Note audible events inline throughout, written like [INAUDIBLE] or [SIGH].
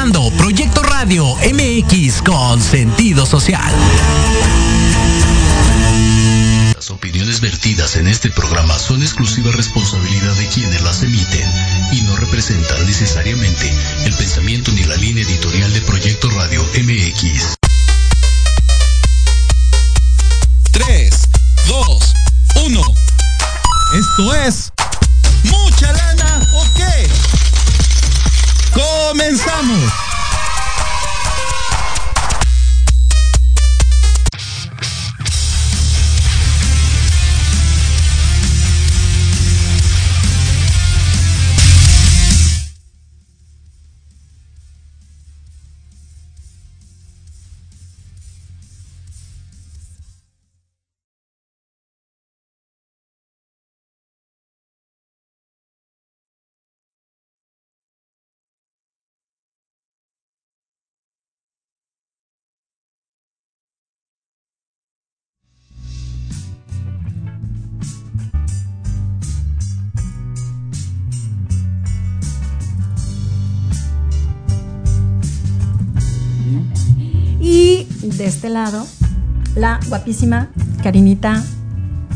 Escuchando Proyecto Radio MX con sentido social. Las opiniones vertidas en este programa son exclusiva responsabilidad de quienes las emiten y no representan necesariamente el pensamiento ni la línea editorial de Proyecto Radio MX. 3, 2, 1. Esto es News. De este lado, la guapísima Karinita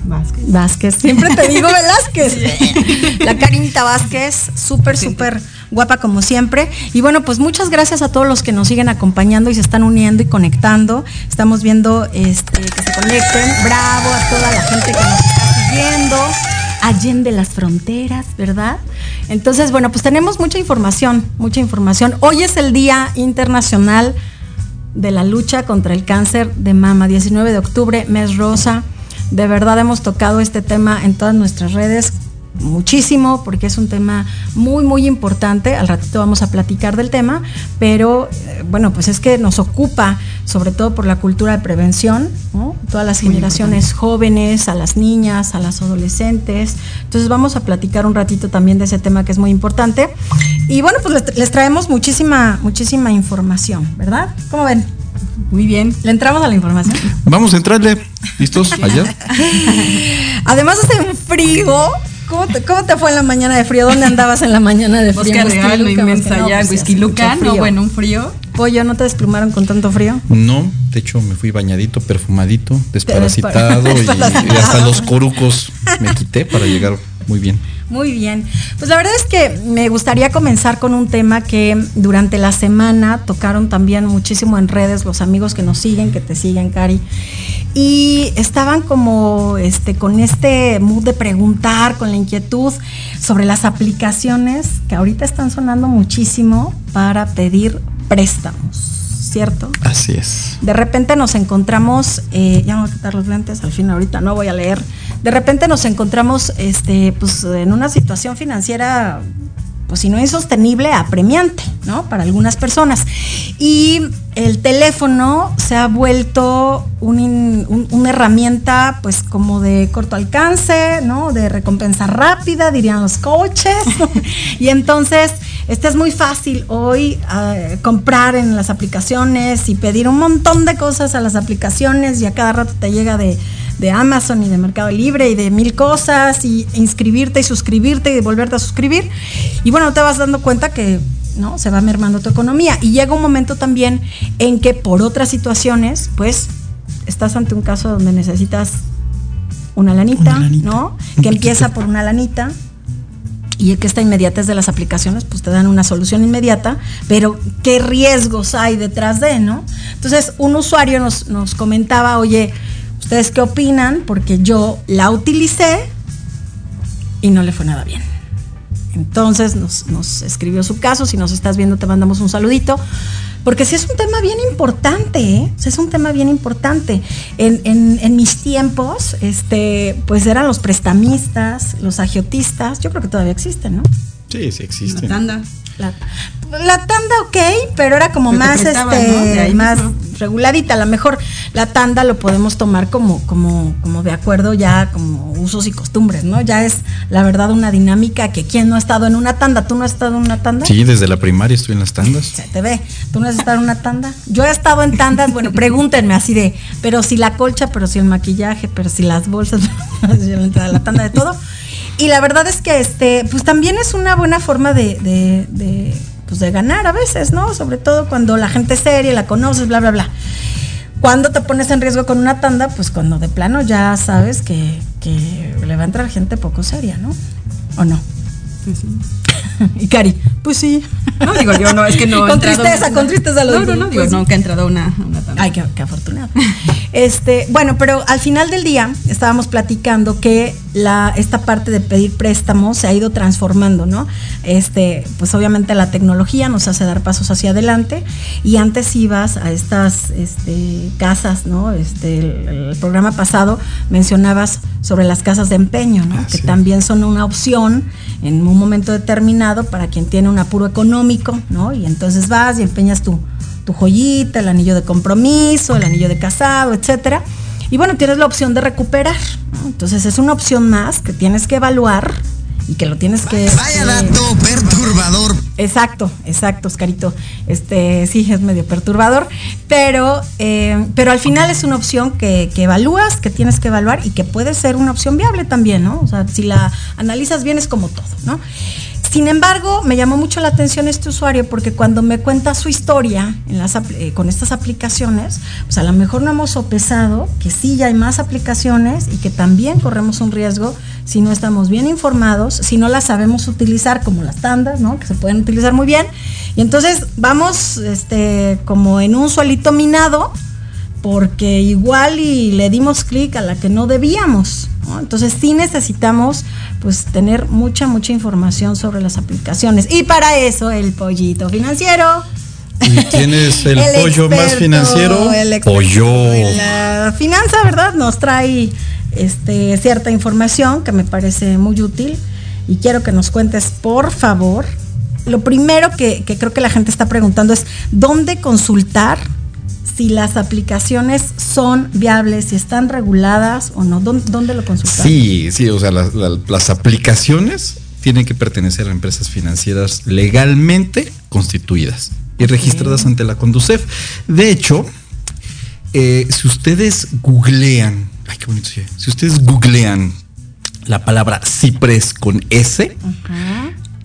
Vázquez. Vázquez. Siempre te digo [LAUGHS] Velázquez. la Karinita Vázquez, súper, súper guapa como siempre. Y bueno, pues muchas gracias a todos los que nos siguen acompañando y se están uniendo y conectando. Estamos viendo este, que se conecten. Bravo a toda la gente que nos está siguiendo. Allende las fronteras, ¿verdad? Entonces, bueno, pues tenemos mucha información, mucha información. Hoy es el Día Internacional de la lucha contra el cáncer de mama, 19 de octubre, mes rosa. De verdad hemos tocado este tema en todas nuestras redes muchísimo porque es un tema muy muy importante al ratito vamos a platicar del tema pero eh, bueno pues es que nos ocupa sobre todo por la cultura de prevención ¿no? todas las generaciones jóvenes a las niñas a las adolescentes entonces vamos a platicar un ratito también de ese tema que es muy importante y bueno pues les, les traemos muchísima muchísima información verdad cómo ven muy bien. ¿Le entramos a la información? Vamos a entrarle. ¿Listos? [LAUGHS] Allá. Además hace un frío. ¿Cómo te, ¿Cómo te, fue en la mañana de frío? ¿Dónde andabas en la mañana de frío? Bosque Real, no, inmensa no, ya, pues, Whisky Luca, no, bueno, un frío. Pollo, ¿no te desplumaron con tanto frío? No, de hecho me fui bañadito, perfumadito, desparasitado, desparasitado. Y, y hasta los corucos me quité para llegar muy bien. Muy bien. Pues la verdad es que me gustaría comenzar con un tema que durante la semana tocaron también muchísimo en redes los amigos que nos siguen, que te siguen, Cari. Y estaban como este con este mood de preguntar, con la inquietud sobre las aplicaciones que ahorita están sonando muchísimo para pedir préstamos. ¿cierto? Así es. De repente nos encontramos, eh, ya me voy a quitar los lentes, al fin ahorita no voy a leer. De repente nos encontramos este, pues, en una situación financiera, pues si no insostenible, apremiante, ¿no? Para algunas personas. Y el teléfono se ha vuelto un, un, una herramienta, pues como de corto alcance, ¿no? De recompensa rápida, dirían los coaches. [LAUGHS] y entonces este es muy fácil hoy uh, comprar en las aplicaciones y pedir un montón de cosas a las aplicaciones y a cada rato te llega de, de, Amazon y de Mercado Libre y de mil cosas y inscribirte y suscribirte y volverte a suscribir. Y bueno, te vas dando cuenta que ¿no? se va mermando tu economía. Y llega un momento también en que por otras situaciones, pues estás ante un caso donde necesitas una lanita, una lanita. ¿no? Que empieza por una lanita y que esta inmediatez de las aplicaciones pues te dan una solución inmediata, pero qué riesgos hay detrás de, ¿no? Entonces, un usuario nos, nos comentaba, oye, ¿ustedes qué opinan? Porque yo la utilicé y no le fue nada bien. Entonces nos, nos, escribió su caso, si nos estás viendo te mandamos un saludito, porque sí es un tema bien importante, ¿eh? O sea, es un tema bien importante. En, en, en, mis tiempos, este, pues eran los prestamistas, los agiotistas, yo creo que todavía existen, ¿no? Sí, sí existen. La tanda. La, la tanda, ok, pero era como pero más, este, ¿no? más reguladita. A lo mejor la tanda lo podemos tomar como, como, como de acuerdo ya, como usos y costumbres, ¿no? Ya es la verdad una dinámica que quien no ha estado en una tanda, ¿tú no has estado en una tanda? Sí, desde la primaria estoy en las tandas. Se te ve, ¿tú no has estado en una tanda? Yo he estado en tandas, bueno, pregúntenme así de, pero si la colcha, pero si el maquillaje, pero si las bolsas, [LAUGHS] la tanda de todo. Y la verdad es que este, pues también es una buena forma de, de, de, pues de ganar a veces, ¿no? Sobre todo cuando la gente es seria, la conoces, bla, bla, bla. Cuando te pones en riesgo con una tanda, pues cuando de plano ya sabes que, que le va a entrar gente poco seria, ¿no? ¿O no? Sí, sí. [LAUGHS] y Cari, pues sí. No, digo yo, no, es que no. [LAUGHS] con tristeza, con tristeza lo No, no, no, digo, pues no, que ha entrado una, una Ay, qué, afortunado. [LAUGHS] este, bueno, pero al final del día estábamos platicando que la, esta parte de pedir préstamos se ha ido transformando, ¿no? Este, pues obviamente la tecnología nos hace dar pasos hacia adelante y antes ibas a estas este, casas, ¿no? Este, el, programa pasado mencionabas sobre las casas de empeño, ¿no? Ah, que también son una opción en un momento determinado para quien tiene un apuro económico, ¿no? Y entonces vas y empeñas tu, tu joyita, el anillo de compromiso, el anillo de casado, etcétera. Y bueno, tienes la opción de recuperar. Entonces es una opción más que tienes que evaluar y que lo tienes que. Vaya dato perturbador. Exacto, exacto, Oscarito. Este sí es medio perturbador, pero, eh, pero al final es una opción que, que, evalúas, que tienes que evaluar y que puede ser una opción viable también, ¿no? O sea, si la analizas bien es como todo, ¿no? Sin embargo, me llamó mucho la atención este usuario porque cuando me cuenta su historia eh, con estas aplicaciones, pues a lo mejor no hemos sopesado que sí ya hay más aplicaciones y que también corremos un riesgo si no estamos bien informados, si no las sabemos utilizar como las tandas, ¿no? Que se pueden utilizar muy bien. Y entonces vamos este, como en un suelito minado porque igual y le dimos clic a la que no debíamos. Entonces sí necesitamos pues tener mucha, mucha información sobre las aplicaciones. Y para eso el pollito financiero. ¿Y tienes el, [LAUGHS] pollo más financiero? El pollo. La finanza, ¿verdad? Nos trae este, cierta información que me parece muy útil y quiero que nos cuentes, por favor. Lo primero que, que creo que la gente está preguntando es, ¿dónde consultar si las aplicaciones son viables, si están reguladas o no. ¿Dónde, lo consultan? Sí, sí, o sea, las aplicaciones tienen que pertenecer a empresas financieras legalmente constituidas y registradas ante la Conducef. De hecho, eh, si ustedes googlean, ay, qué bonito, si ustedes googlean la palabra Cipres con S,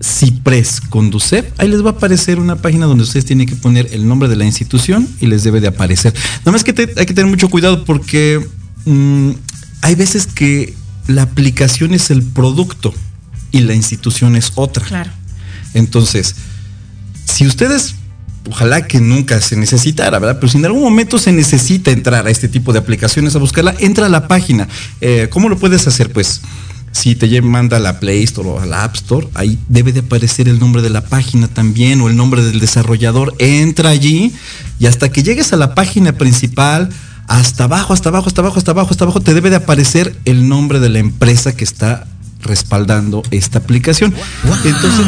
Cipres Conducef, ahí les va a aparecer una página donde ustedes tienen que poner el nombre de la institución y les debe de aparecer. Nada más que hay que tener mucho cuidado porque mm, hay veces que la aplicación es el producto y la institución es otra. Claro. Entonces, si ustedes, ojalá que nunca se necesitara, ¿verdad? Pero si en algún momento se necesita entrar a este tipo de aplicaciones a buscarla, entra a la página. Eh, ¿Cómo lo puedes hacer? Pues si te manda a la Play Store o a la App Store, ahí debe de aparecer el nombre de la página también o el nombre del desarrollador. Entra allí y hasta que llegues a la página principal, hasta abajo, hasta abajo, hasta abajo, hasta abajo, hasta abajo, te debe de aparecer el nombre de la empresa que está respaldando esta aplicación. Entonces,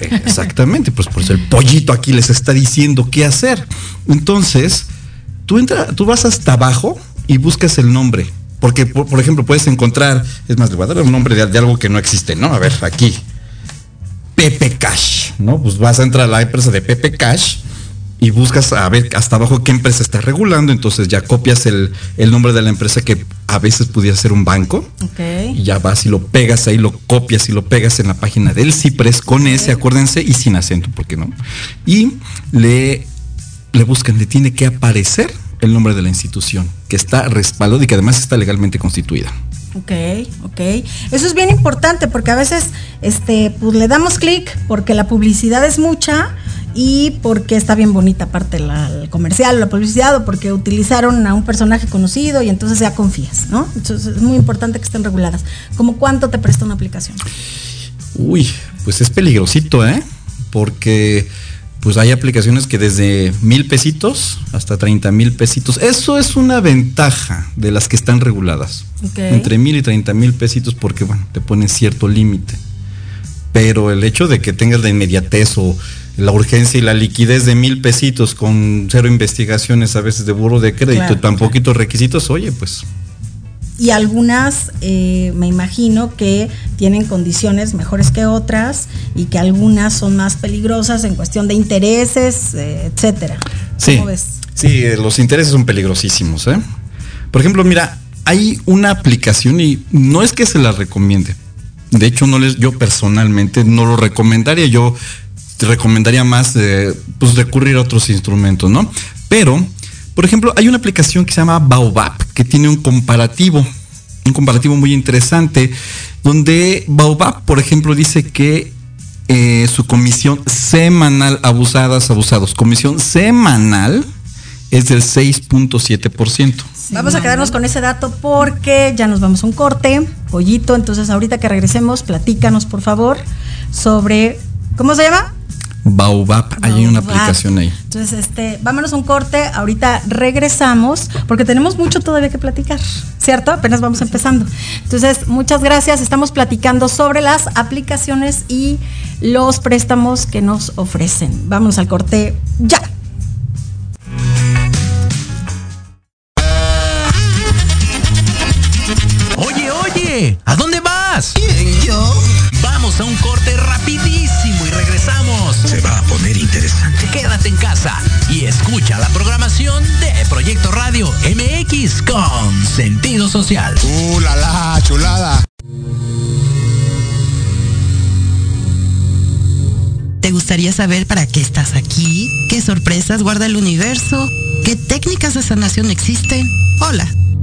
eh, exactamente, pues por eso el pollito aquí les está diciendo qué hacer. Entonces, tú entra, tú vas hasta abajo y buscas el nombre porque, por, ejemplo, puedes encontrar, es más, le voy a dar un nombre de, algo que no existe, ¿no? A ver, aquí. Pepe Cash, ¿no? Pues vas a entrar a la empresa de Pepe Cash y buscas a ver hasta abajo qué empresa está regulando, entonces ya copias el, nombre de la empresa que a veces pudiera ser un banco. Y ya vas y lo pegas ahí, lo copias y lo pegas en la página del Cipres con ese, acuérdense, y sin acento, ¿por qué no? Y le, le buscan, le tiene que aparecer el nombre de la institución, que está respaldado y que además está legalmente constituida. Ok, ok. Eso es bien importante porque a veces este, pues, le damos clic porque la publicidad es mucha y porque está bien bonita aparte el comercial o la publicidad o porque utilizaron a un personaje conocido y entonces ya confías, ¿no? Entonces es muy importante que estén reguladas. ¿Cómo cuánto te presta una aplicación? Uy, pues es peligrosito, ¿eh? Porque pues hay aplicaciones que desde mil pesitos hasta 30 mil pesitos. Eso es una ventaja de las que están reguladas. Entre mil y 30 mil pesitos porque, bueno, te ponen cierto límite. Pero el hecho de que tengas la inmediatez o la urgencia y la liquidez de mil pesitos con cero investigaciones a veces de burro de crédito y tan poquitos requisitos, oye, pues y algunas eh, me imagino que tienen condiciones mejores que otras y que algunas son más peligrosas en cuestión de intereses, eh, etcétera. Sí, sí, los intereses son peligrosísimos. ¿eh? Por ejemplo, mira, hay una aplicación y no es que se la recomiende. De hecho, no les, yo personalmente no lo recomendaría. Yo te recomendaría más eh, pues recurrir a otros instrumentos, ¿no? Pero, por ejemplo, hay una aplicación que se llama Baobab, que tiene un comparativo, un comparativo muy interesante, donde Baobab, por ejemplo, dice que eh, su comisión semanal, abusadas, abusados, comisión semanal es del 6.7%. Vamos a quedarnos con ese dato porque ya nos vamos a un corte, pollito. Entonces, ahorita que regresemos, platícanos, por favor, sobre. ¿Cómo se llama? Baobab, hay una aplicación ahí. Entonces, este, vámonos a un corte, ahorita regresamos, porque tenemos mucho todavía que platicar, ¿cierto? Apenas vamos empezando. Entonces, muchas gracias. Estamos platicando sobre las aplicaciones y los préstamos que nos ofrecen. Vámonos al corte ya. Oye, oye, ¿a dónde vas? ¿Quién, yo? Vamos a un corte rapidísimo y regresamos. Se va a poner interesante. Quédate en casa y escucha la programación de Proyecto Radio MX con sentido social. ¡Uh, la, la, chulada! ¿Te gustaría saber para qué estás aquí? ¿Qué sorpresas guarda el universo? ¿Qué técnicas de sanación existen? Hola,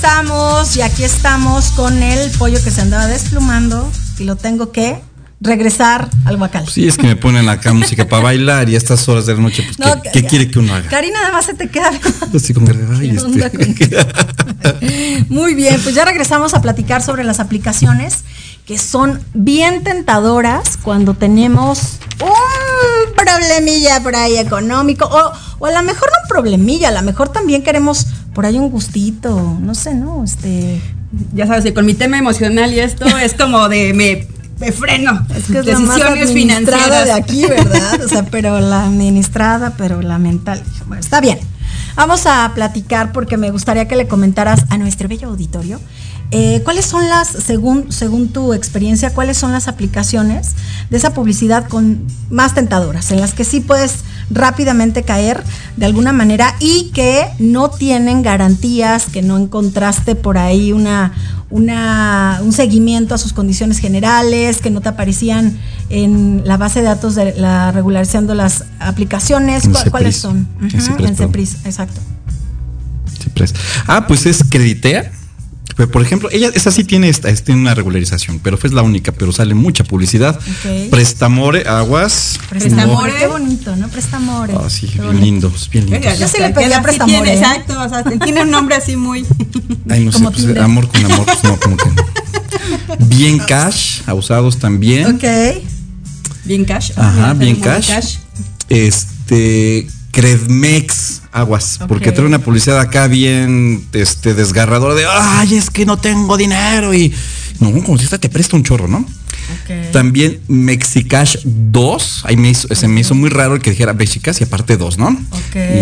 Regresamos y aquí estamos con el pollo que se andaba desplumando y lo tengo que regresar al guacal. Sí, es que me ponen acá música para bailar y a estas horas de la noche, pues, No, ¿qué, quiere que uno haga? Cari nada más se te queda. [LAUGHS] Así como que, ay, ¿Qué onda este. [LAUGHS] Muy bien, pues ya regresamos a platicar sobre las aplicaciones que son bien tentadoras cuando tenemos un problemilla por ahí económico o, o a lo mejor no un problemilla, a lo mejor también queremos por ahí un gustito, no sé, ¿no? Este, Ya sabes, que con mi tema emocional y esto [LAUGHS] es como de me, me freno. es que es la más Decisiones administrada financieras. de aquí, ¿verdad? O sea, [LAUGHS] pero la administrada, pero la mental. Bueno, está bien. Vamos a platicar porque me gustaría que le comentaras a nuestro bello auditorio eh, cuáles son las, según, según tu experiencia, cuáles son las aplicaciones de esa publicidad con más tentadoras, en las que sí puedes rápidamente caer de alguna manera y que no tienen garantías, que no encontraste por ahí una, una, un seguimiento a sus condiciones generales, que no te aparecían en la base de datos de la regularización de las aplicaciones. En ¿Cuál- ¿Cuáles son? Ujú, Cepris, en. Cepris, exacto. Ah, pues es Creditea. Pero, Por ejemplo, ella, esa sí tiene, esta, es- tiene una regularización, pero fue la única, pero sale mucha publicidad. Ok. Prestamore, aguas. Prestamore. no- Qué bonito, ¿no? Prestamore. Ah, sí, Qué bien bonito. lindos, bien lindos. Yo sí le pedí a Sí Prestamore, tiene, ¿eh? Exacto, o sea, tiene un nombre así muy. Ay, no [LAUGHS] sé, pues, amor con amor, pues no, como que no. Bien [LAUGHS] cash, usados también. Ok. Bien cash. Ajá, bien cash. Este, Credmex, aguas, porque trae una publicidad acá bien este, desgarradora de, ay, es que no tengo dinero y... No, como si esta te presta un chorro, ¿no? También Mexicash 2, ahí me hizo, se me hizo muy raro el que dijera Mexicash y aparte 2, ¿no?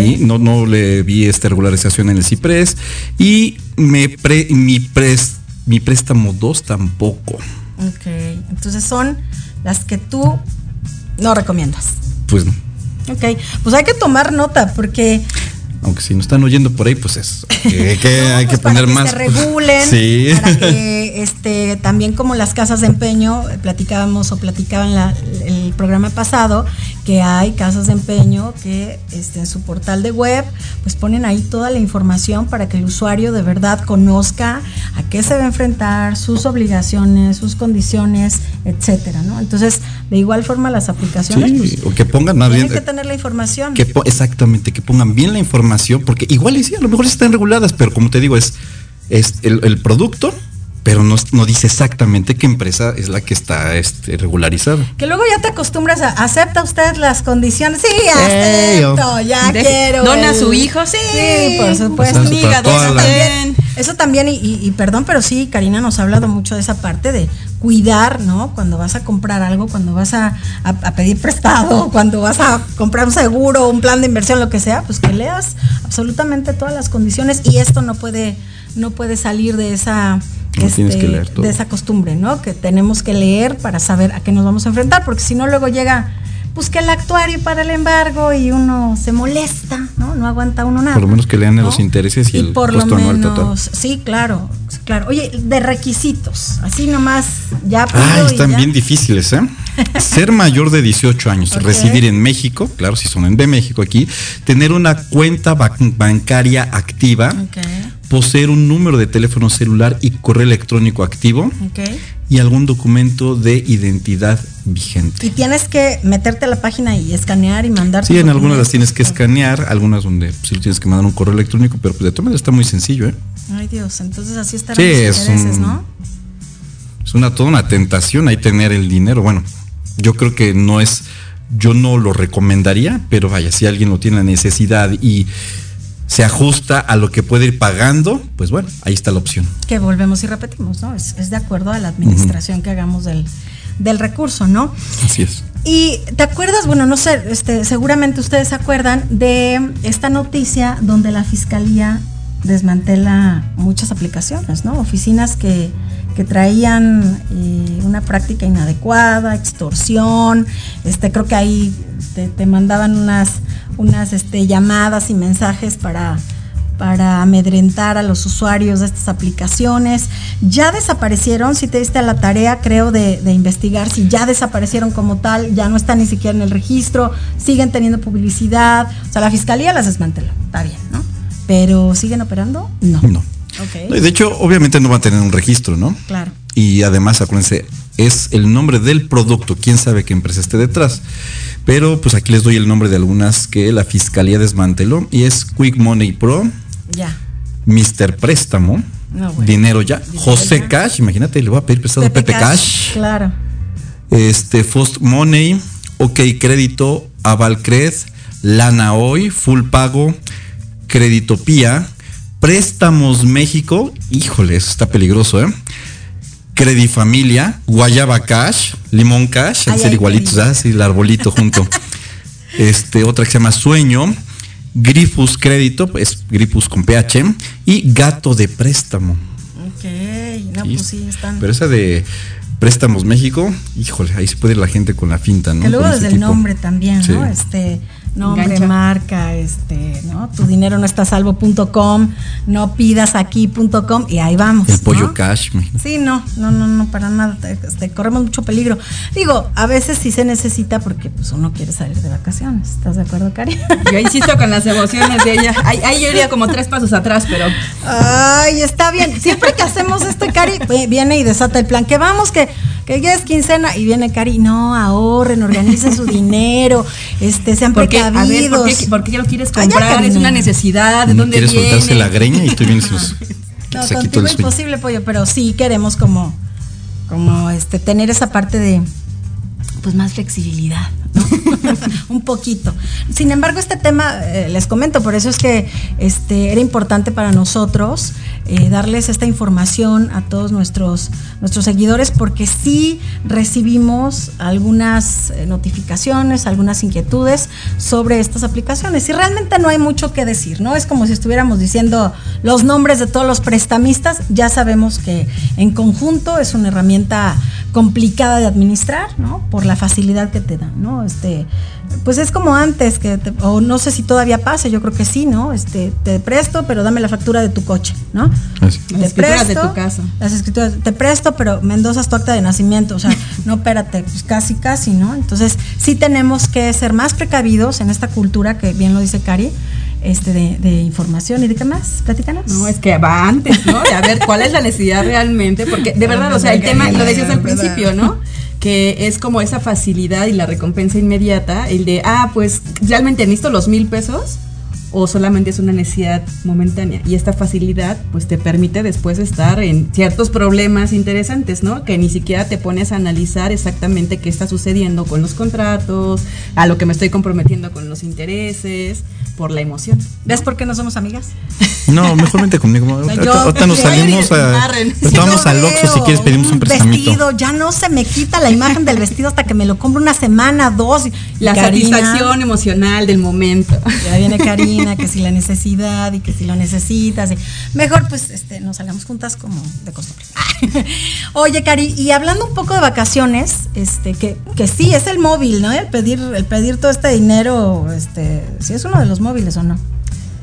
Y no, no le vi esta regularización en el CIPRES. Y me pre- mi, pres- mi préstamo 2 tampoco. Ok. Entonces son las que tú no recomiendas. Pues no. Ok. Pues hay que tomar nota porque Aunque si nos están oyendo por ahí, pues es que, que [LAUGHS] hay que pues, para poner que más. se regulen, [LAUGHS] Sí. para que este también como las casas de empeño eh, platicábamos o platicaban la- el programa pasado que hay casas de empeño que este, en su portal de web pues ponen ahí toda la información para que el usuario de verdad conozca a qué se va a enfrentar, sus obligaciones, sus condiciones, etcétera, ¿no? Entonces de igual forma las aplicaciones pues, Sí, o que pongan más bien. tienen que tener la información. que exactamente, que pongan bien la información, porque igual y sí, a lo mejor están reguladas, pero como te digo, es, es el, el producto, pero no, no dice exactamente qué empresa es la que está este, regularizada. Que luego ya te acostumbras a acepta usted las condiciones. Sí, acepto, ya De- quiero. dona a el- su hijo, sí. Sí, por supuesto. O sea, Amiga, eso la- también. Eso también, y, y- y perdón, pero sí, Karina nos ha hablado mucho de esa parte de cuidar, ¿no? Cuando vas a comprar algo, cuando vas a, a- a pedir prestado, [LAUGHS] cuando vas a comprar un seguro, un plan de inversión, lo que sea, pues que leas absolutamente todas las condiciones y esto no puede, no puede salir de esa este, No, tienes que leer todo. de esa costumbre, ¿no? Que tenemos que leer para saber a qué nos vamos a enfrentar, porque si no luego llega, pues que el actuario para el embargo y uno se molesta, ¿no? No aguanta uno nada. Por lo menos que lean ¿no? los intereses y, el por costo lo anual total. menos, sí, claro, claro. Oye, de requisitos, así nomás, ya. Ah, pido y están ya. bien difíciles, ¿eh? [LAUGHS] Ser mayor de 18 años, residir en México, claro, si son en de México aquí, tener una cuenta ba- bancaria activa, Ok, poseer un número de teléfono celular y correo electrónico activo ok. y algún documento de identidad vigente. Y tienes que meterte a la página y escanear y mandar. Sí, en algunas las tienes que escanear, algunas donde sí tienes que mandar un correo electrónico, pero pues de todas maneras está muy sencillo, ¿eh? Ay, Dios, entonces así estarán Sí, los es intereses, un- ¿no? Es una toda una tentación ahí tener el dinero. Bueno, yo creo que no es, yo no lo recomendaría, pero vaya, si alguien lo tiene la necesidad y se ajusta a lo que puede ir pagando, pues bueno, ahí está la opción. que volvemos y repetimos, ¿no? Es, es de acuerdo a la administración que hagamos del, del recurso, ¿no? Así es. Y te acuerdas, bueno, no sé, este, seguramente ustedes se acuerdan de esta noticia donde la fiscalía desmantela muchas aplicaciones, ¿no? Oficinas que, que traían eh, una práctica inadecuada, extorsión, este, creo que ahí te, te mandaban unas, unas este, llamadas y mensajes para para amedrentar a los usuarios de estas aplicaciones. Ya desaparecieron, si te diste a la tarea, creo, de, de investigar si ya desaparecieron como tal, ya no están ni siquiera en el registro, siguen teniendo publicidad. O sea, la fiscalía las desmanteló, está bien, ¿no? Pero ¿siguen operando? No. No. Ok. No, y De hecho, obviamente no va a tener un registro, ¿no? Claro. Y además, acuérdense, es el nombre del producto, quién sabe qué empresa esté detrás. Pero pues aquí les doy el nombre de algunas que la fiscalía desmanteló y es Quick Money Pro, Ya. Mr. Préstamo, No, bueno. Dinero Ya, Dinero José Ya. Cash, imagínate, le voy a pedir prestado a Pepe, Cash, Claro. este First Money, OK Crédito, Avalcred, Lana Hoy, Full Pago, Creditopía, Préstamos México, híjole, eso está peligroso, ¿eh? Credifamilia, Guayaba Cash, Limón Cash, Ay, ser ay, igualitos, qué ¿ah? Sí, el arbolito junto. [LAUGHS] Este, otra que se llama Sueño, Grifus Crédito, es Grifus con PH, y Gato de Préstamo. Ok. No, Sí, pues sí, están. Pero esa de Préstamos México, híjole, ahí se puede ir la gente con la finta, ¿no? Que luego desde el tipo. nombre también, ¿no? Este, nombre, Engancha. marca, este, ¿no? Tu dinero no está a salvo.com, no pidas aquí.com y ahí vamos. El pollo ¿no? cash, imagínate. Sí, no, no, no, no, para nada. Este, corremos mucho peligro. Digo, a veces sí se necesita porque pues uno quiere salir de vacaciones. ¿Estás de acuerdo, Cari? Yo [LAUGHS] insisto con las emociones de ella. Ahí, ahí yo iría como tres pasos atrás, pero Ay, está bien. Siempre que hacemos esto, Cari viene y desata el plan. Que vamos, que, que ya es quincena. Y viene Cari, no, ahorren, organicen su [LAUGHS] dinero, este, sean porque a ver, precavidos. ¿por qué, por qué lo quieres Ay, ya, comprar? es una necesidad, ¿de dónde quiere viene? soltarse la greña y tú vienes y [LAUGHS] nos No, se contigo sueño. imposible, pollo, pero sí queremos como, como este, tener esa parte de pues más flexibilidad, ¿no? [LAUGHS] un poquito. Sin embargo, este tema, eh, les comento, por eso es que este, era importante para nosotros eh, darles esta información a todos nuestros, nuestros seguidores, porque sí recibimos algunas eh, notificaciones, algunas inquietudes sobre estas aplicaciones. Y realmente no hay mucho que decir, ¿no? Es como si estuviéramos diciendo los nombres de todos los prestamistas. Ya sabemos que en conjunto es una herramienta complicada de administrar, ¿no? Por la facilidad que te da, ¿no? Este, pues es como antes, que te- o no sé si todavía pasa, yo creo que sí, ¿no? Este, te presto, pero dame la factura de tu coche, ¿no? Así. Las Te escrituras de tu casa. Las escrituras, te presto, pero me endosas tu acta de nacimiento. O sea, [LAUGHS] no, espérate, pues casi, casi, ¿no? Entonces, sí tenemos que ser más precavidos en esta cultura que bien lo dice Cari, este, de, de información. ¿Y de qué más? Platícanos. No, es que va antes, ¿no? De a ver cuál es la necesidad realmente, porque de [LAUGHS] verdad, o sea, el tema, lo decías al principio, ¿no? Que es como esa facilidad y la recompensa inmediata, el de, ah, pues realmente necesito los mil pesos o solamente es una necesidad momentánea. Y esta facilidad, pues te permite después estar en ciertos problemas interesantes, ¿no? Que ni siquiera te pones a analizar exactamente qué está sucediendo con los contratos, a lo que me estoy comprometiendo con los intereses, por la emoción. ¿Ves por qué no somos amigas? No, mejor vente conmigo. [LAUGHS] Ahorita, yo ahorita nos salimos a. ahorita [LAUGHS] vamos al Oxxo si quieres pedimos un prestamito. Vestido, ya no se me quita la imagen del vestido hasta que me lo compro una semana, dos. La Karina, satisfacción emocional del momento. Ya viene [LAUGHS] Karina, que si la necesidad y que si lo necesitas. mejor pues este, nos salgamos juntas como de costumbre. [LAUGHS] Oye, Cari, y hablando un poco de vacaciones, este, que, que sí es el móvil, ¿no? El pedir, el pedir todo este dinero, este, sí es uno de los móviles o no.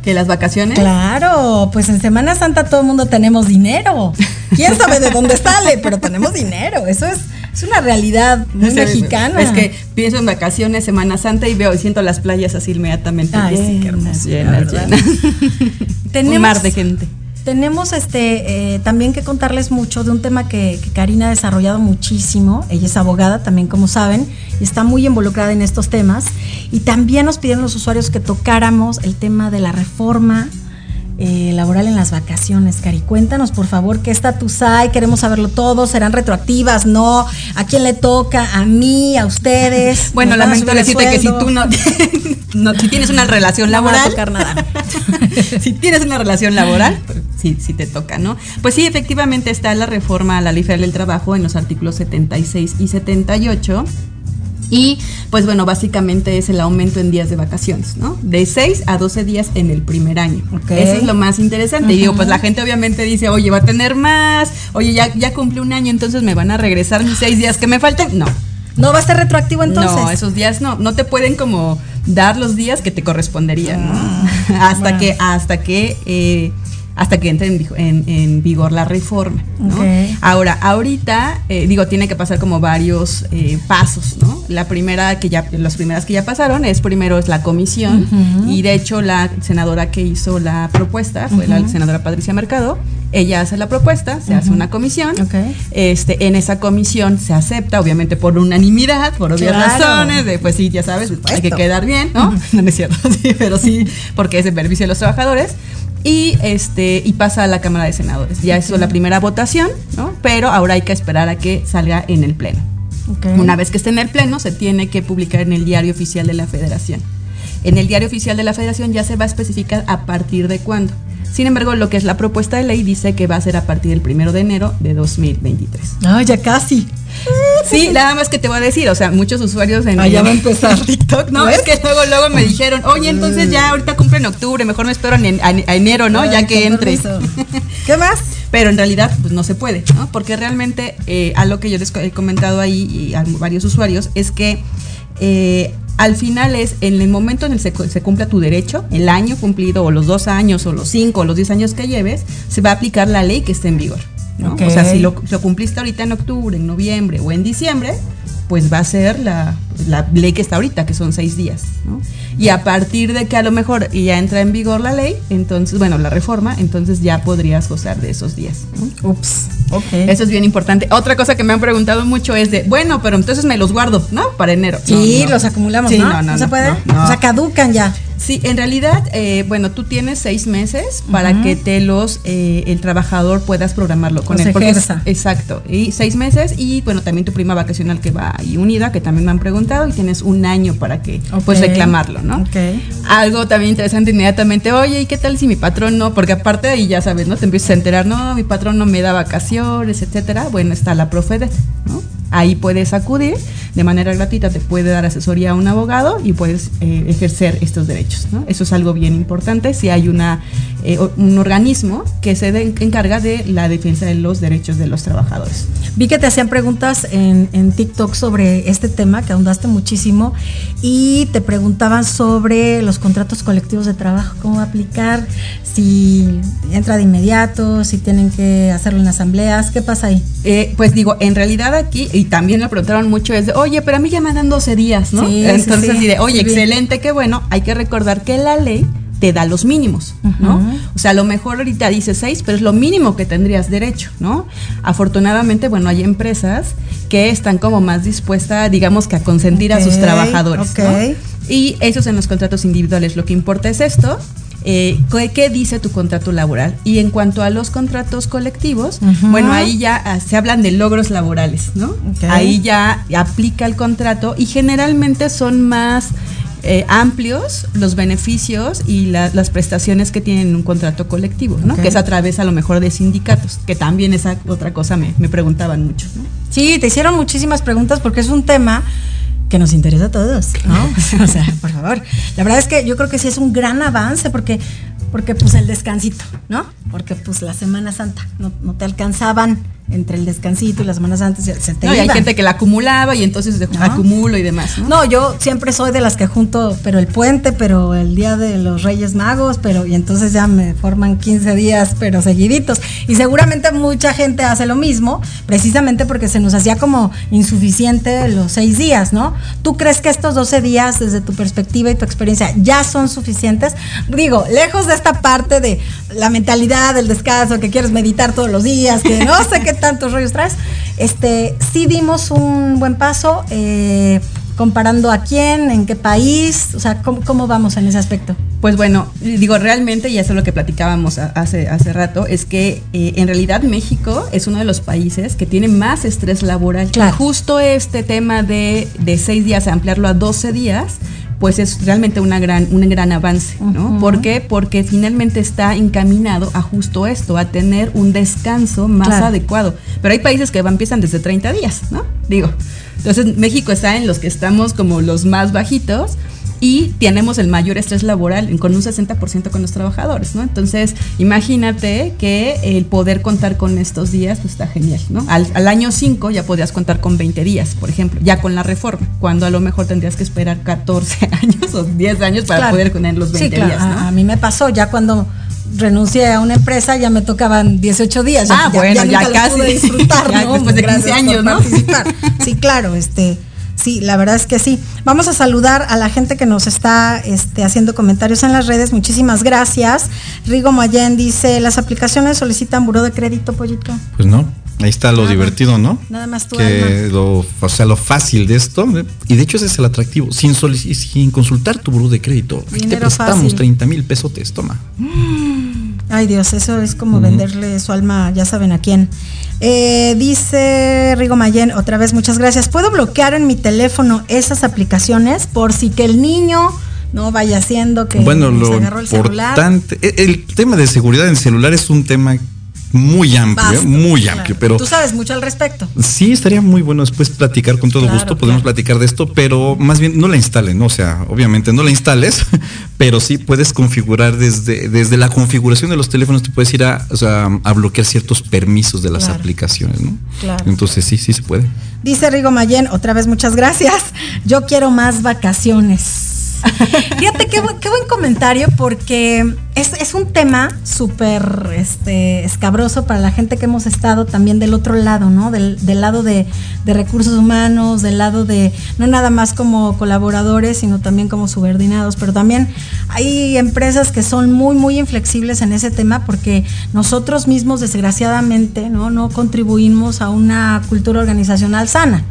Que las vacaciones. Claro, pues en Semana Santa todo el mundo tenemos dinero. ¿Quién sabe de dónde sale? Pero tenemos dinero. Eso es, es una realidad muy O sea, mexicana. Es que pienso en vacaciones, Semana Santa y veo y siento las playas así inmediatamente. Ay, sí, qué llenas, hermoso, llenas, llenas. [LAUGHS] Tenemos- Un mar de gente. Tenemos este eh, también que contarles mucho de un tema que, que Karina ha desarrollado muchísimo. Ella es abogada, también como saben, y está muy involucrada en estos temas. Y también nos pidieron los usuarios que tocáramos el tema de la reforma eh, laboral en las vacaciones. Cari, cuéntanos por favor qué estatus hay, queremos saberlo todo, serán retroactivas, no, a quién le toca, a mí, a ustedes. [LAUGHS] Bueno, ¿Nos van a lamento decirte que si tú no, [LAUGHS] no- si tienes una relación No me va a laboral, tocar nada. [LAUGHS] si tienes una relación laboral, pues, sí, sí te toca, ¿no? Pues sí, efectivamente está la reforma a la Ley Federal del Trabajo en los artículos 76 y 78. Y pues bueno, básicamente es el aumento en días de vacaciones, ¿no? De 6 a 12 días en el primer año. Eso es lo más interesante. Y digo, pues la gente obviamente dice, oye, va a tener más, oye, ya, ya cumplí un año, entonces me van a regresar mis seis días que me faltan. No, No va a ser retroactivo entonces. no, esos días no, no te pueden como dar los días que te corresponderían, ¿no? Ah, [LAUGHS] hasta bueno. que, hasta que, eh, hasta que entre en, vigo- en- en vigor la reforma. Ahora, ahorita, eh, digo, tiene que pasar como varios eh, pasos, ¿no? La primera que ya, las primeras que ya pasaron es primero es la comisión y de hecho la senadora que hizo la propuesta fue la senadora Patricia Mercado. Ella hace la propuesta, se hace una comisión. Este, en esa comisión se acepta, obviamente por unanimidad, por obvias Claro. razones, de pues sí, ya sabes, hay que quedar bien, ¿no? [LAUGHS] No, no es cierto, [LAUGHS] sí, pero sí, porque es el beneficio de los trabajadores. Y este, y pasa a la Cámara de Senadores. Ya hizo la primera votación, ¿no? Pero ahora hay que esperar a que salga en el Pleno. Una vez que esté en el Pleno, se tiene que publicar en el Diario Oficial de la Federación. En el Diario Oficial de la Federación ya se va a especificar a partir de cuándo. Sin embargo, lo que es la propuesta de ley dice que va a ser a partir del primero de enero de 2023. No, ya casi. [LAUGHS] Sí, nada más que te voy a decir, o sea, muchos usuarios en Ah, ya va a empezar. [LAUGHS] TikTok, no, ¿Ves? es que luego luego me dijeron, oye, entonces ya ahorita cumple en octubre, mejor me espero en, a enero, ¿no? Ay, ya que entre. [LAUGHS] ¿Qué más? Pero en realidad, pues no se puede, ¿no? Porque realmente, eh, algo que yo les he comentado ahí y a varios usuarios es que eh, al final es en el momento en el que se, se cumpla tu derecho, el año cumplido o los dos años o los cinco o los diez años que lleves, se va a aplicar la ley que esté en vigor. ¿No? O sea, si lo, lo cumpliste ahorita en octubre, en noviembre o en diciembre, pues va a ser la, la ley que está ahorita, que son seis días. ¿no? Y a partir de que a lo mejor ya entra en vigor la ley, entonces, bueno, la reforma, entonces ya podrías gozar de esos días. ¿no? Ups. Ok. Eso es bien importante. Otra cosa que me han preguntado mucho es de, bueno, pero entonces me los guardo, ¿no? Para enero. Sí, No, no. los acumulamos, Sí, ¿no? no, se puede? O sea, caducan ya. Sí, en realidad, eh, bueno, tú tienes seis meses para que te los, eh, el trabajador puedas programarlo con Los él. es- exacto. Y seis meses y, bueno, también tu prima vacacional que va ahí unida, que también me han preguntado, y tienes un año para que, pues, reclamarlo, Algo también interesante inmediatamente, oye, ¿y qué tal si mi patrón no? Porque aparte ahí ya sabes, ¿no? Te empiezas a enterar, no, mi patrón no me da vacaciones, etcétera. Bueno, está la Profedet, ¿no? Ahí puedes acudir de manera gratuita, te puede dar asesoría a un abogado y puedes eh, ejercer estos derechos, ¿no? Eso es algo bien importante si hay una, eh, un organismo que se de- encarga de la defensa de los derechos de los trabajadores. Vi que te hacían preguntas en, en TikTok sobre este tema, que ahondaste muchísimo, y te preguntaban sobre los contratos colectivos de trabajo, cómo aplicar, si entra de inmediato, si tienen que hacerlo en asambleas, ¿qué pasa ahí? Eh, pues digo, en realidad aquí, y también lo preguntaron mucho, es de, oye, pero a mí ya me dan 12 días, ¿no? Sí, Entonces, sí. de, oye, excelente, qué bueno, hay que recordar que la ley te da los mínimos, ¿no? O sea, a lo mejor ahorita dice 6, pero es lo mínimo que tendrías derecho, ¿no? Afortunadamente, bueno, hay empresas que están como más dispuestas, digamos, que a consentir a sus trabajadores, ok. ¿no? Y esos en los contratos individuales, lo que importa es esto. Eh, ¿qué, qué dice tu contrato laboral? Y en cuanto a los contratos colectivos, bueno, ahí ya ah, se hablan de logros laborales, ¿no? Ahí ya aplica el contrato y generalmente son más eh, amplios los beneficios y la- las prestaciones que tienen un contrato colectivo, ¿no? Que es a través a lo mejor de sindicatos, que también esa otra cosa me, me preguntaban mucho, ¿no? Sí, te hicieron muchísimas preguntas porque es un tema que nos interesa a todos, ¿no? [LAUGHS] o sea, por favor. La verdad es que yo creo que sí es un gran avance porque, porque pues el descansito, ¿no? Porque pues la Semana Santa no, no te alcanzaban entre el descansito y la Semana Santa se, te No, y hay gente que la acumulaba y entonces de- ¿No? acumulo y demás, ¿no? No, yo siempre soy de las que junto, pero el puente, pero el día de los Reyes Magos, pero y entonces ya me forman 15 días, pero seguiditos. Y seguramente mucha gente hace lo mismo, precisamente porque se nos hacía como insuficiente los seis días, ¿no? ¿Tú crees que estos 12 días, desde tu perspectiva y tu experiencia, ya son suficientes? Digo, lejos de esta parte de la mentalidad del descanso, que quieres meditar todos los días, que no sé qué tantos rollos traes, este, sí dimos un buen paso. eh, comparando a quién, en qué país, o sea, ¿cómo, cómo vamos en ese aspecto? Pues bueno, digo, realmente, y eso es lo que platicábamos a- hace, hace rato, es que eh, en realidad México es uno de los países que tiene más estrés laboral. Claro. Y justo este tema de, de seis días, ampliarlo a 12 días, pues es realmente una gran, un gran avance, ¿no? ¿Por qué? Porque finalmente está encaminado a justo esto, a tener un descanso más Claro. adecuado. Pero hay países que van- empiezan desde 30 días, ¿no? Digo, entonces México está en los que estamos como los más bajitos y tenemos el mayor estrés laboral con un 60% con los trabajadores, ¿no? Entonces, imagínate que el poder contar con estos días pues está genial, ¿no? Al, al año 5 ya podrías contar con 20 días, por ejemplo, ya con la reforma, cuando a lo mejor tendrías que esperar 14 [LAUGHS] años o 10 años para Claro. poder tener los 20 sí, claro, días, ¿no? a, a mí me pasó, ya cuando renuncié a una empresa ya me tocaban 18 días. Ah, ya, bueno, ya los casi. pude [LAUGHS] disfrutar, Ya ¿no? después de 15 Gracias por años, ¿no? participar. Sí, claro, este. Sí, la verdad es que sí. Vamos a saludar a la gente que nos está este, haciendo comentarios en las redes. Muchísimas gracias. Rigo Mayen dice, ¿las aplicaciones solicitan buró de crédito, Pollito? Pues no, ahí está lo Nada. divertido, ¿no? Nada más tu que lo, o sea, lo fácil de esto, y de hecho ese es el atractivo, sin, sin consultar tu buró de crédito. Aquí te prestamos fácil. 30 mil pesotes, toma. Ay Dios, eso es como venderle su alma, ya saben a quién. Eh, dice Rigo Mayen, otra vez muchas gracias. ¿Puedo bloquear en mi teléfono esas aplicaciones por si que el niño no vaya haciendo que bueno, nos lo agarró el celular? importante, e- el tema de seguridad en celular es un tema muy amplio, muy claro. amplio, pero Tú sabes mucho al respecto. Sí, estaría muy bueno después platicar con todo Claro, gusto, podemos claro. platicar de esto, pero más bien no la instalen, ¿no? o sea, obviamente no la instales, [LAUGHS] pero sí puedes configurar desde, desde la configuración de los teléfonos, te puedes ir a, o sea, a bloquear ciertos permisos de las aplicaciones, ¿no? Claro. Entonces sí, sí se puede. Dice Rigo Mayen, otra vez muchas gracias. Yo quiero más vacaciones. [LAUGHS] Fíjate qué, buen- comentario porque es, es un tema súper este, escabroso para la gente que hemos estado también del otro lado, ¿no? Del, del lado de, de recursos humanos, del lado de no nada más como colaboradores, sino también como subordinados, pero también hay empresas que son muy, muy inflexibles en ese tema porque nosotros mismos, desgraciadamente, ¿no? no contribuimos a una cultura organizacional sana.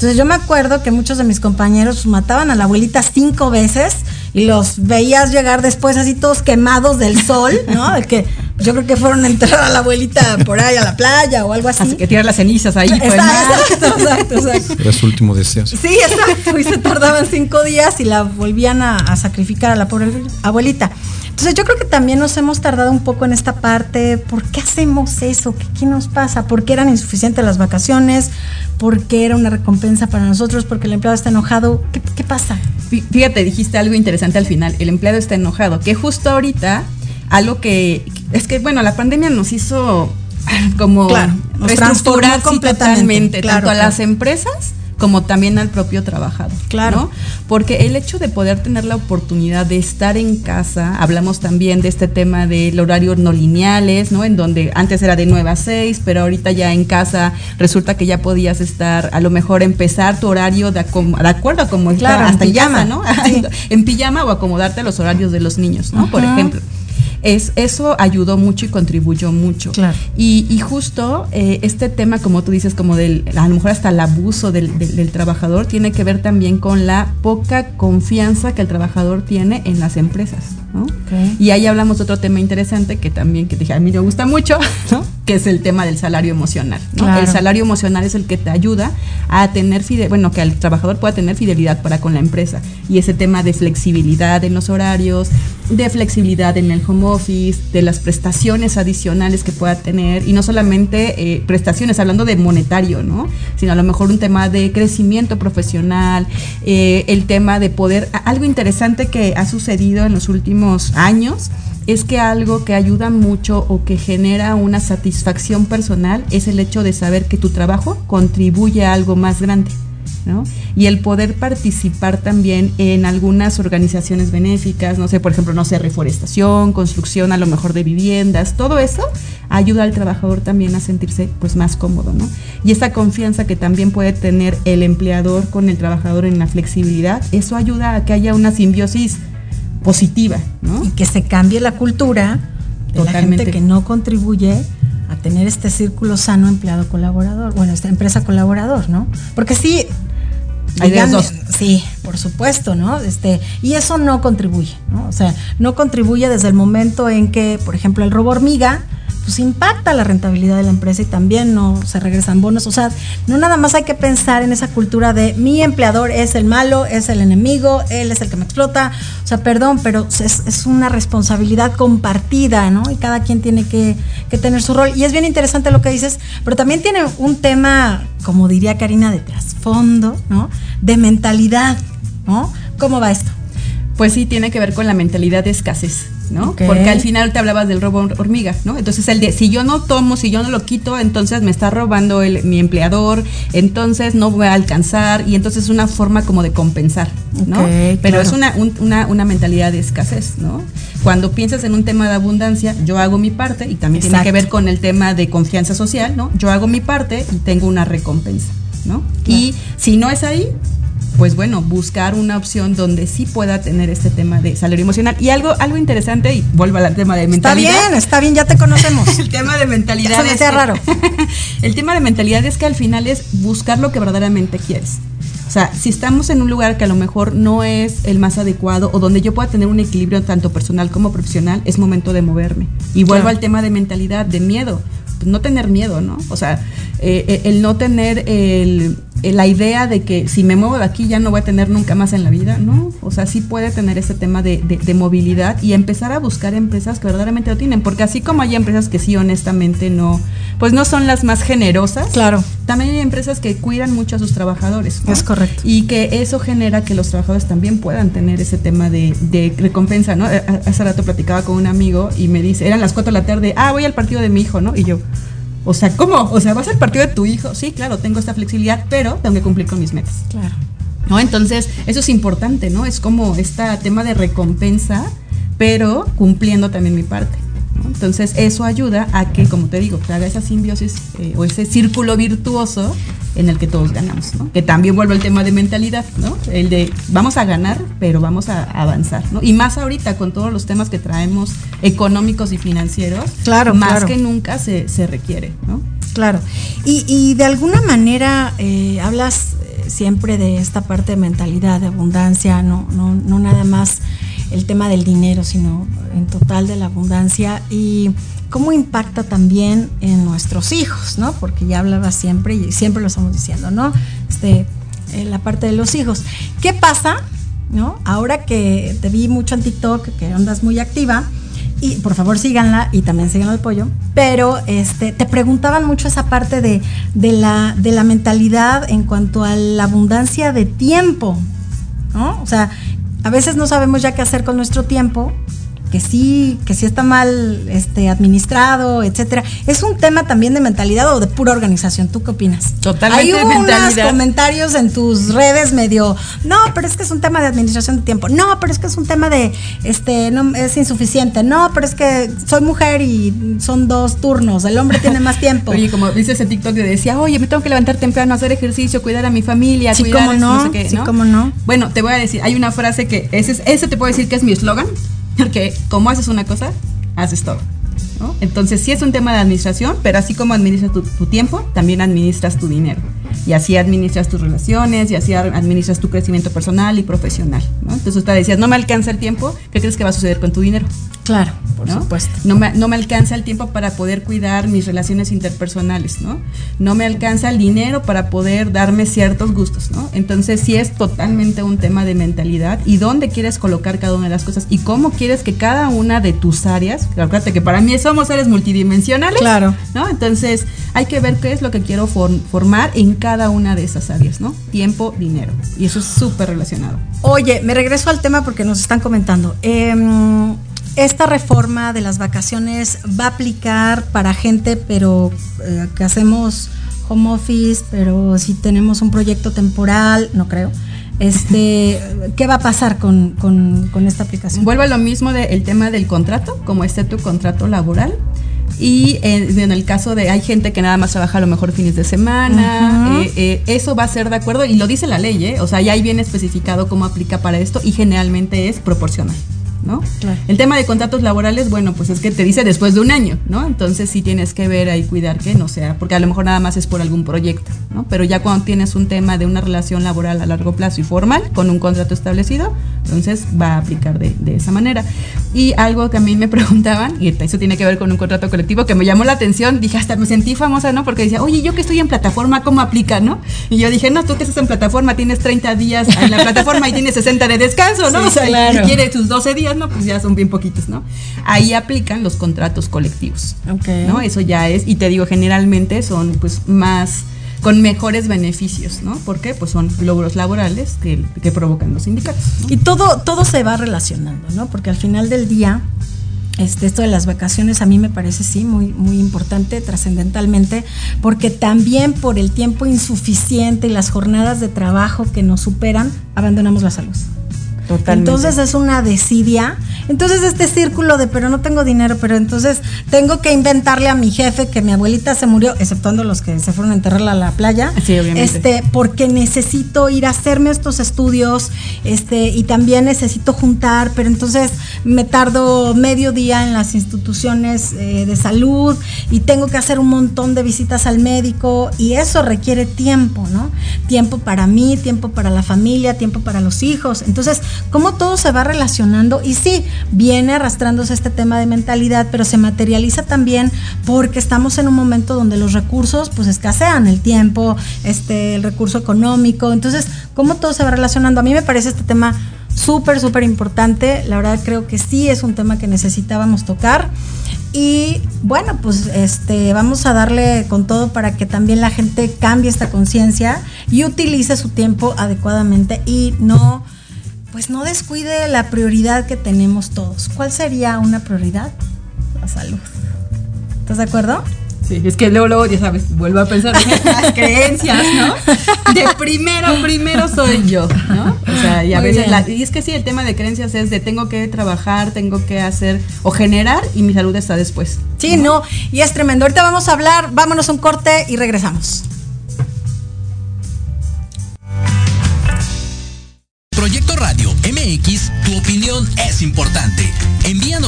Entonces yo me acuerdo que muchos de mis compañeros mataban a la abuelita cinco veces y los veías llegar después así todos quemados del sol, ¿no? [LAUGHS] De que yo creo que fueron a enterrar a la abuelita por ahí a la playa o algo así. Así que tirar las cenizas ahí. pues, Exacto, ¿no? exacto, exacto, exacto. Era su último deseo. Sí, exacto. Y se tardaban cinco días y la volvían a, a sacrificar a la pobre abuelita. Entonces yo creo que también nos hemos tardado un poco en esta parte. ¿Por qué hacemos eso? ¿Qué, qué nos pasa? ¿Por qué eran insuficientes las vacaciones? ¿Por qué era una recompensa para nosotros? ¿Porque el empleado está enojado? ¿Qué, qué pasa? Fí- Fíjate, dijiste algo interesante al final. El empleado está enojado. Que justo ahorita, algo que. Es que, bueno, la pandemia nos hizo [LAUGHS] como Claro, nos reestructurar completamente. Claro, tanto a claro. las empresas como también al propio trabajador. Claro. ¿no? Porque el hecho de poder tener la oportunidad de estar en casa, hablamos también de este tema del horario no lineales, ¿no? En donde antes era de 9 a 6, pero ahorita ya en casa resulta que ya podías estar, a lo mejor empezar tu horario de, acom- de acuerdo a como Claro, está hasta en pijama. casa, ¿no? Sí. [LAUGHS] en pijama o acomodarte a los horarios de los niños, ¿no? Por ejemplo. Es, eso ayudó mucho y contribuyó mucho. Claro. Y, y justo eh, este tema, como tú dices, como del, a lo mejor hasta el abuso del, del- del trabajador, tiene que ver también con la poca confianza que el trabajador tiene en las empresas. ¿no? Y ahí hablamos de otro tema interesante que también, que dije, a mí me gusta mucho, [LAUGHS] ¿no? Que es el tema del salario emocional. ¿no? Claro. El salario emocional es el que te ayuda a tener fide- bueno, que el trabajador pueda tener fidelidad para con la empresa. Y ese tema de flexibilidad en los horarios, de flexibilidad en el home office, de las prestaciones adicionales que pueda tener, y no solamente eh, prestaciones, hablando de monetario, ¿no? Sino a lo mejor un tema de crecimiento profesional, eh, el tema de poder, algo interesante que ha sucedido en los últimos años es que algo que ayuda mucho o que genera una satisfacción personal es el hecho de saber que tu trabajo contribuye a algo más grande. ¿no? Y el poder participar también en algunas organizaciones benéficas, no sé, por ejemplo, no sé, reforestación, construcción a lo mejor de viviendas, todo eso ayuda al trabajador también a sentirse pues más cómodo, ¿no? Y esa confianza que también puede tener el empleador con el trabajador en la flexibilidad, eso ayuda a que haya una simbiosis positiva, ¿no? Y que se cambie la cultura de la gente que no contribuye a tener este círculo sano empleado colaborador, bueno, esta empresa colaborador, ¿no? Porque sí, Hay dos. sí, por supuesto, ¿no? Este, y eso no contribuye, ¿no? O sea, no contribuye desde el momento en que, por ejemplo, el robo hormiga pues impacta la rentabilidad de la empresa y también no se regresan bonos. O sea, no nada más hay que pensar en esa cultura de mi empleador es el malo, es el enemigo, él es el que me explota. O sea, perdón, pero es, es una responsabilidad compartida, ¿no? Y cada quien tiene que, que tener su rol. Y es bien interesante lo que dices, pero también tiene un tema, como diría Karina, de trasfondo, ¿no? De mentalidad, ¿no? ¿Cómo va esto? Pues sí, tiene que ver con la mentalidad de escasez, ¿no? Porque al final te hablabas del robo hor- hormiga, ¿no? Entonces el de si yo no tomo, si yo no lo quito, entonces me está robando el, mi empleador, entonces no voy a alcanzar y entonces es una forma como de compensar, ¿no? Pero claro. es una, un- una, una mentalidad de escasez, ¿no? Cuando piensas en un tema de abundancia, yo hago mi parte y también tiene que ver con el tema de confianza social, ¿no? Yo hago mi parte y tengo una recompensa, ¿no? Y si no es ahí, pues bueno, buscar una opción donde sí pueda tener este tema de salario emocional. Y algo, algo interesante, y vuelvo al tema de Está mentalidad. bien, está bien, ya te conocemos. [LAUGHS] El tema de mentalidad. Eso me es que- raro. [LAUGHS] el tema de mentalidad es que al final es buscar lo que verdaderamente quieres. O sea, si estamos en un lugar que a lo mejor no es el más adecuado o donde yo pueda tener un equilibrio tanto personal como profesional, es momento de moverme. Y vuelvo Claro. al tema de mentalidad, de miedo. Pues no tener miedo, ¿no? O sea, eh, eh, el no tener el, eh, la idea de que si me muevo de aquí ya no voy a tener nunca más en la vida, ¿no? O sea, sí puede tener ese tema de, de- de movilidad y empezar a buscar empresas que verdaderamente lo tienen, porque así como hay empresas que sí honestamente no, pues no son las más generosas, Claro. también hay empresas que cuidan mucho a sus trabajadores. ¿no? Es correcto. Y que eso genera que los trabajadores también puedan tener ese tema de, de recompensa, ¿no? Hace rato platicaba con un amigo y me dice, eran las 4 de la tarde, ah, voy al partido de mi hijo, ¿no? Y yo, o sea, ¿cómo? O sea, ¿vas al partido de tu hijo? Sí, claro, tengo esta flexibilidad, pero tengo que cumplir con mis metas. Claro. ¿no? Entonces, eso es importante, ¿no? Es como este tema de recompensa, pero cumpliendo también mi parte. Entonces, eso ayuda a que, como te digo, que haga esa simbiosis eh, o ese círculo virtuoso en el que todos ganamos, ¿no? Que también vuelve el tema de mentalidad, ¿no? El de vamos a ganar, pero vamos a avanzar, ¿no? Y más ahorita con todos los temas que traemos económicos y financieros, Claro, más claro. que nunca se, se requiere, ¿no? Claro. Y, y de alguna manera eh, hablas eh, siempre de esta parte de mentalidad, de abundancia, no, no, no nada más el tema del dinero, sino en total de la abundancia y cómo impacta también en nuestros hijos, ¿no? Porque ya hablaba siempre y siempre lo estamos diciendo, ¿no? Este, eh, la parte de los hijos. ¿Qué pasa, no? Ahora que te vi mucho en TikTok, que andas muy activa, y por favor síganla y también sigan al pollo. Pero este, te preguntaban mucho esa parte de, de la, de la mentalidad en cuanto a la abundancia de tiempo. ¿no? O sea, a veces no sabemos ya qué hacer con nuestro tiempo, que sí, que sí está mal este, administrado, etcétera. Es un tema también de mentalidad o de pura organización. ¿Tú qué opinas? Totalmente Hay unos mentalidad. comentarios en tus redes medio, no, pero es que es un tema de administración de tiempo. No, pero es que es un tema de, este, no, es insuficiente. No, pero es que soy mujer y son dos turnos. El hombre tiene más [LAUGHS] tiempo. Oye, como viste ese TikTok que decía, oye, me tengo que levantar temprano, hacer ejercicio, cuidar a mi familia, Sí, cuidar cómo no, sé qué, sí, ¿no? cómo no. Bueno, te voy a decir, hay una frase que ese, es- ese te puedo decir que es mi eslogan, porque como haces una cosa, haces todo. Entonces sí es un tema de administración, pero así como administras tu tiempo, también administras tu dinero. Y así administras tus relaciones, y así administras tu crecimiento personal y profesional. ¿no? Entonces usted decías, no me alcanza el tiempo, ¿qué crees que va a suceder con tu dinero? Claro, por ¿no? supuesto. No me, no me alcanza el tiempo para poder cuidar mis relaciones interpersonales, ¿no? No me alcanza el dinero para poder darme ciertos gustos, ¿no? Entonces sí es totalmente un tema de mentalidad y dónde quieres colocar cada una de las cosas y cómo quieres que cada una de tus áreas, acuérdate que para mí somos seres multidimensionales, Claro. ¿no? Entonces hay que ver qué es lo que quiero form- formar en cada una de esas áreas, ¿no? Tiempo, dinero. Y eso es súper relacionado. Oye, me regreso al tema porque nos están comentando. Em, esta reforma de las vacaciones va a aplicar para gente, pero eh, que hacemos home office, pero si tenemos un proyecto temporal, no creo. Este, [LAUGHS] ¿qué va a pasar con, con- con esta aplicación? Vuelvo a lo mismo del tema del contrato, como esté tu contrato laboral. Y en, en el caso de hay gente que nada más trabaja a lo mejor fines de semana, eh, eh, eso va a ser de acuerdo y lo dice la ley, ¿eh? o sea, ya ahí viene especificado cómo aplica para esto y generalmente es proporcional. ¿No? Claro. El tema de contratos laborales, bueno, pues es que te dice después de un año, ¿no? Entonces sí tienes que ver ahí, cuidar que no sea, porque a lo mejor nada más es por algún proyecto, ¿no? Pero ya cuando tienes un tema de una relación laboral a largo plazo y formal, con un contrato establecido, entonces va a aplicar de, de esa manera. Y algo que a mí me [LAUGHS] preguntaban, y eso tiene que ver con un contrato colectivo, que me llamó la atención, dije, hasta me sentí famosa, ¿no? Porque decía, oye, yo que estoy en plataforma, ¿cómo aplica, no? Y yo dije, no, tú que estás en plataforma, tienes 30 días en la plataforma y tienes 60 de descanso, ¿no? Sí, o sea, claro. y quiere tus 12 días, ¿no? Pues ya son bien poquitos, ¿no? Ahí aplican los contratos colectivos. Ok. ¿no? Eso ya es, y te digo, generalmente son pues más con mejores beneficios, ¿no? Porque pues son logros laborales que, que provocan los sindicatos. ¿no? Y todo, todo se va relacionando, ¿no? Porque al final del día, este, esto de las vacaciones a mí me parece sí muy, muy importante, trascendentalmente, porque también por el tiempo insuficiente y las jornadas de trabajo que nos superan, abandonamos la salud. Totalmente. Entonces es una desidia. Entonces este círculo de, pero no tengo dinero, pero entonces tengo que inventarle a mi jefe que mi abuelita se murió, exceptuando los que se fueron a enterrarla a la playa. Sí, obviamente. Este, porque necesito ir a hacerme estos estudios, este, y también necesito juntar, pero entonces me tardo medio día en las instituciones eh, de salud y tengo que hacer un montón de visitas al médico y eso requiere tiempo, ¿no? Tiempo para mí, tiempo para la familia, tiempo para los hijos. Entonces, cómo todo se va relacionando y sí, viene arrastrándose este tema de mentalidad, pero se materializa también porque estamos en un momento donde los recursos pues escasean, el tiempo, este, el recurso económico, entonces, cómo todo se va relacionando. A mí me parece este tema súper, súper importante. La verdad creo que sí es un tema que necesitábamos tocar. Y bueno, pues este, vamos a darle con todo para que también la gente cambie esta conciencia y utilice su tiempo adecuadamente y no, pues no descuide la prioridad que tenemos todos. ¿Cuál sería una prioridad? La salud. ¿Estás de acuerdo? Sí, es que luego, luego, ya sabes, vuelvo a pensar en [LAUGHS] las creencias, ¿no? De primero, primero soy yo, ¿no? O sea, y a Muy veces, la- y es que sí, el tema de creencias es de tengo que trabajar, tengo que hacer o generar y mi salud está después. Sí, no, y es tremendo. Ahorita vamos a hablar, vámonos a un corte y regresamos.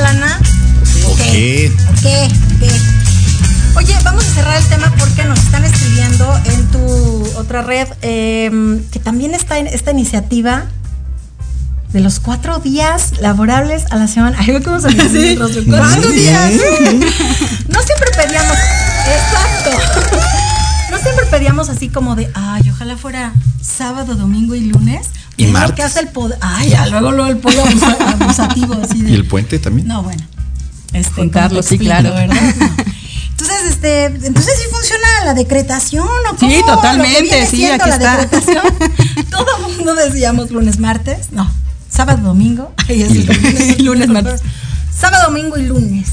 Lana. Ok. Ok, ok. Oye, vamos a cerrar el tema porque nos están escribiendo en tu otra red eh, que también está en esta iniciativa de los cuatro días laborables a la semana. Ay, cómo se dice [LAUGHS] Muy días. [LAUGHS] No siempre pedíamos. Exacto. [LAUGHS] No siempre pedíamos así como de, ay, ojalá fuera sábado, domingo y lunes. Y Es lo martes. que hace el poder. Ay, ya, luego, luego el pollo abusa- abusativo así de. ¿Y el puente también? No, bueno. Este, Contarlo, ¿cómo te sí, claro. ¿verdad? No. Entonces, este, entonces sí funciona la decretación, ¿o Sí, totalmente, sí, aquí la está. decretación. Todo el mundo decíamos lunes, martes, no, sábado, domingo, ay, es Y el lunes, lunes, [LAUGHS] martes. Sábado, domingo y lunes.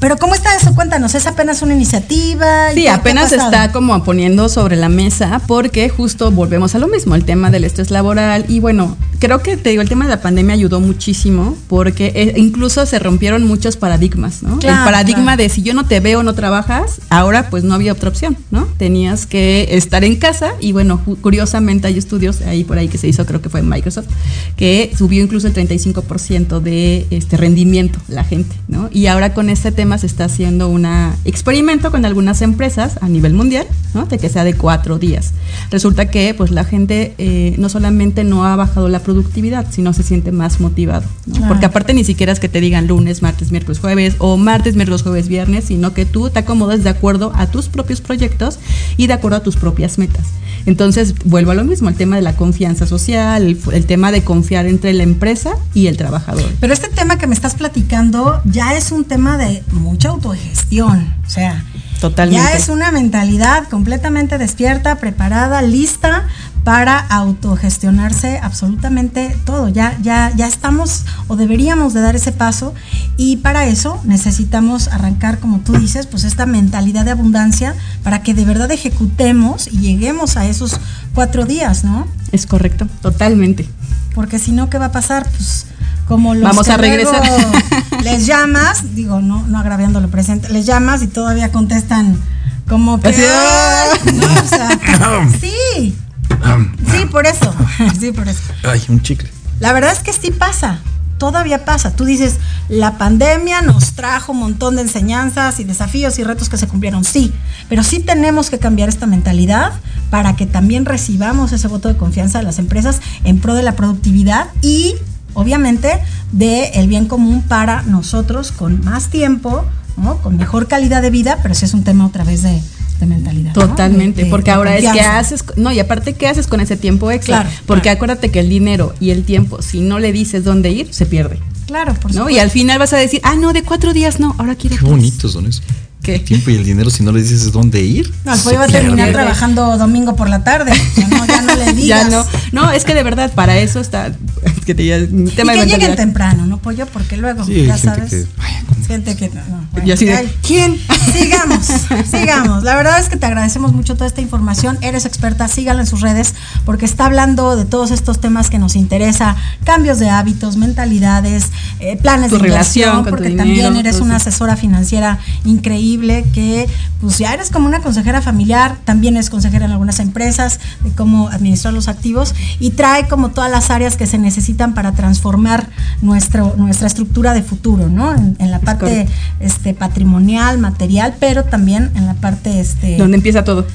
Pero ¿cómo está eso? Cuéntanos, ¿es apenas una iniciativa? ¿Y Sí, apenas está como poniendo sobre la mesa porque justo volvemos a lo mismo, el tema del estrés laboral y bueno, creo que te digo, el tema de la pandemia ayudó muchísimo porque eh, incluso se rompieron muchos paradigmas, ¿no? Claro, el paradigma claro. de si yo no te veo, no trabajas, ahora pues no había otra opción, ¿no? Tenías que estar en casa y bueno, curiosamente hay estudios ahí por ahí que se hizo, creo que fue en Microsoft, que subió incluso el 35% de este rendimiento la gente, ¿no? Y ahora con este tema se está haciendo un experimento con algunas empresas a nivel mundial, ¿no? De que sea de cuatro días. Resulta que pues la gente eh, no solamente no ha bajado la productividad, sino se siente más motivado, ¿no? Claro. Porque aparte ni siquiera es que te digan lunes, martes, miércoles, jueves o martes, miércoles, jueves, viernes, sino que tú te acomodas de acuerdo a tus propios proyectos y de acuerdo a tus propias metas. Entonces, vuelvo a lo mismo, el tema de la confianza social, el, el tema de confiar entre la empresa y el trabajador. Pero este tema que me estás platicando ya es un tema de mucha autogestión. O sea, Totalmente. ya es una mentalidad completamente despierta, preparada, lista para autogestionarse absolutamente todo. Ya, ya, ya estamos o deberíamos de dar ese paso y para eso necesitamos arrancar, como tú dices, pues esta mentalidad de abundancia para que de verdad ejecutemos y lleguemos a esos cuatro días, ¿no? Es correcto, totalmente. Porque si no, ¿qué va a pasar? Pues como los Vamos que a regresar. luego [LAUGHS] les llamas, digo, no, no agraviando lo presente, les llamas y todavía contestan como que no, o sea, [LAUGHS] sí, sí, por eso, [LAUGHS] sí, por eso. Ay, un chicle. La verdad es que sí pasa, todavía pasa. Tú dices, la pandemia nos trajo un montón de enseñanzas y desafíos y retos que se cumplieron, sí, pero sí tenemos que cambiar esta mentalidad para que también recibamos ese voto de confianza de las empresas en pro de la productividad y obviamente de el bien común para nosotros con más tiempo, ¿no? con mejor calidad de vida, pero sí es un tema otra vez de, de mentalidad. Totalmente, de- porque de ahora es que haces, no, y aparte, ¿qué haces con ese tiempo extra? Claro, porque claro. acuérdate que el dinero y el tiempo, si no le dices dónde ir, se pierde. Claro, por ¿no? supuesto. Y al final vas a decir, ah, no, de cuatro días no, ahora quiero Qué tres". bonitos son eso. ¿Qué? El tiempo y el dinero, si no le dices dónde ir. No, pollo va a terminar trabajando domingo por la tarde. Ya no, ya no le digas. [LAUGHS] Ya no, no, es que de verdad, para eso está, es que te diga, un Y tema que de lleguen temprano, ¿no, pollo? Porque luego, Sí, ya gente sabes. que, vaya, ¿cómo? Gente que no, no, bueno, Y así de, ay, ¿quién? Sigamos, sigamos. La verdad es que te agradecemos mucho toda esta información. Eres experta, sígala en sus redes porque está hablando de todos estos temas que nos interesa, cambios de hábitos, mentalidades, eh, planes Tu de relación inversión, con tu porque dinero, también eres una eso. asesora financiera increíble que pues ya eres como una consejera familiar, también es consejera en algunas empresas de cómo administrar los activos y trae como todas las áreas que se necesitan para transformar nuestro, nuestra estructura de futuro, ¿no? En, en la parte correcto. este, patrimonial, material, pero también en la parte este, Donde empieza todo.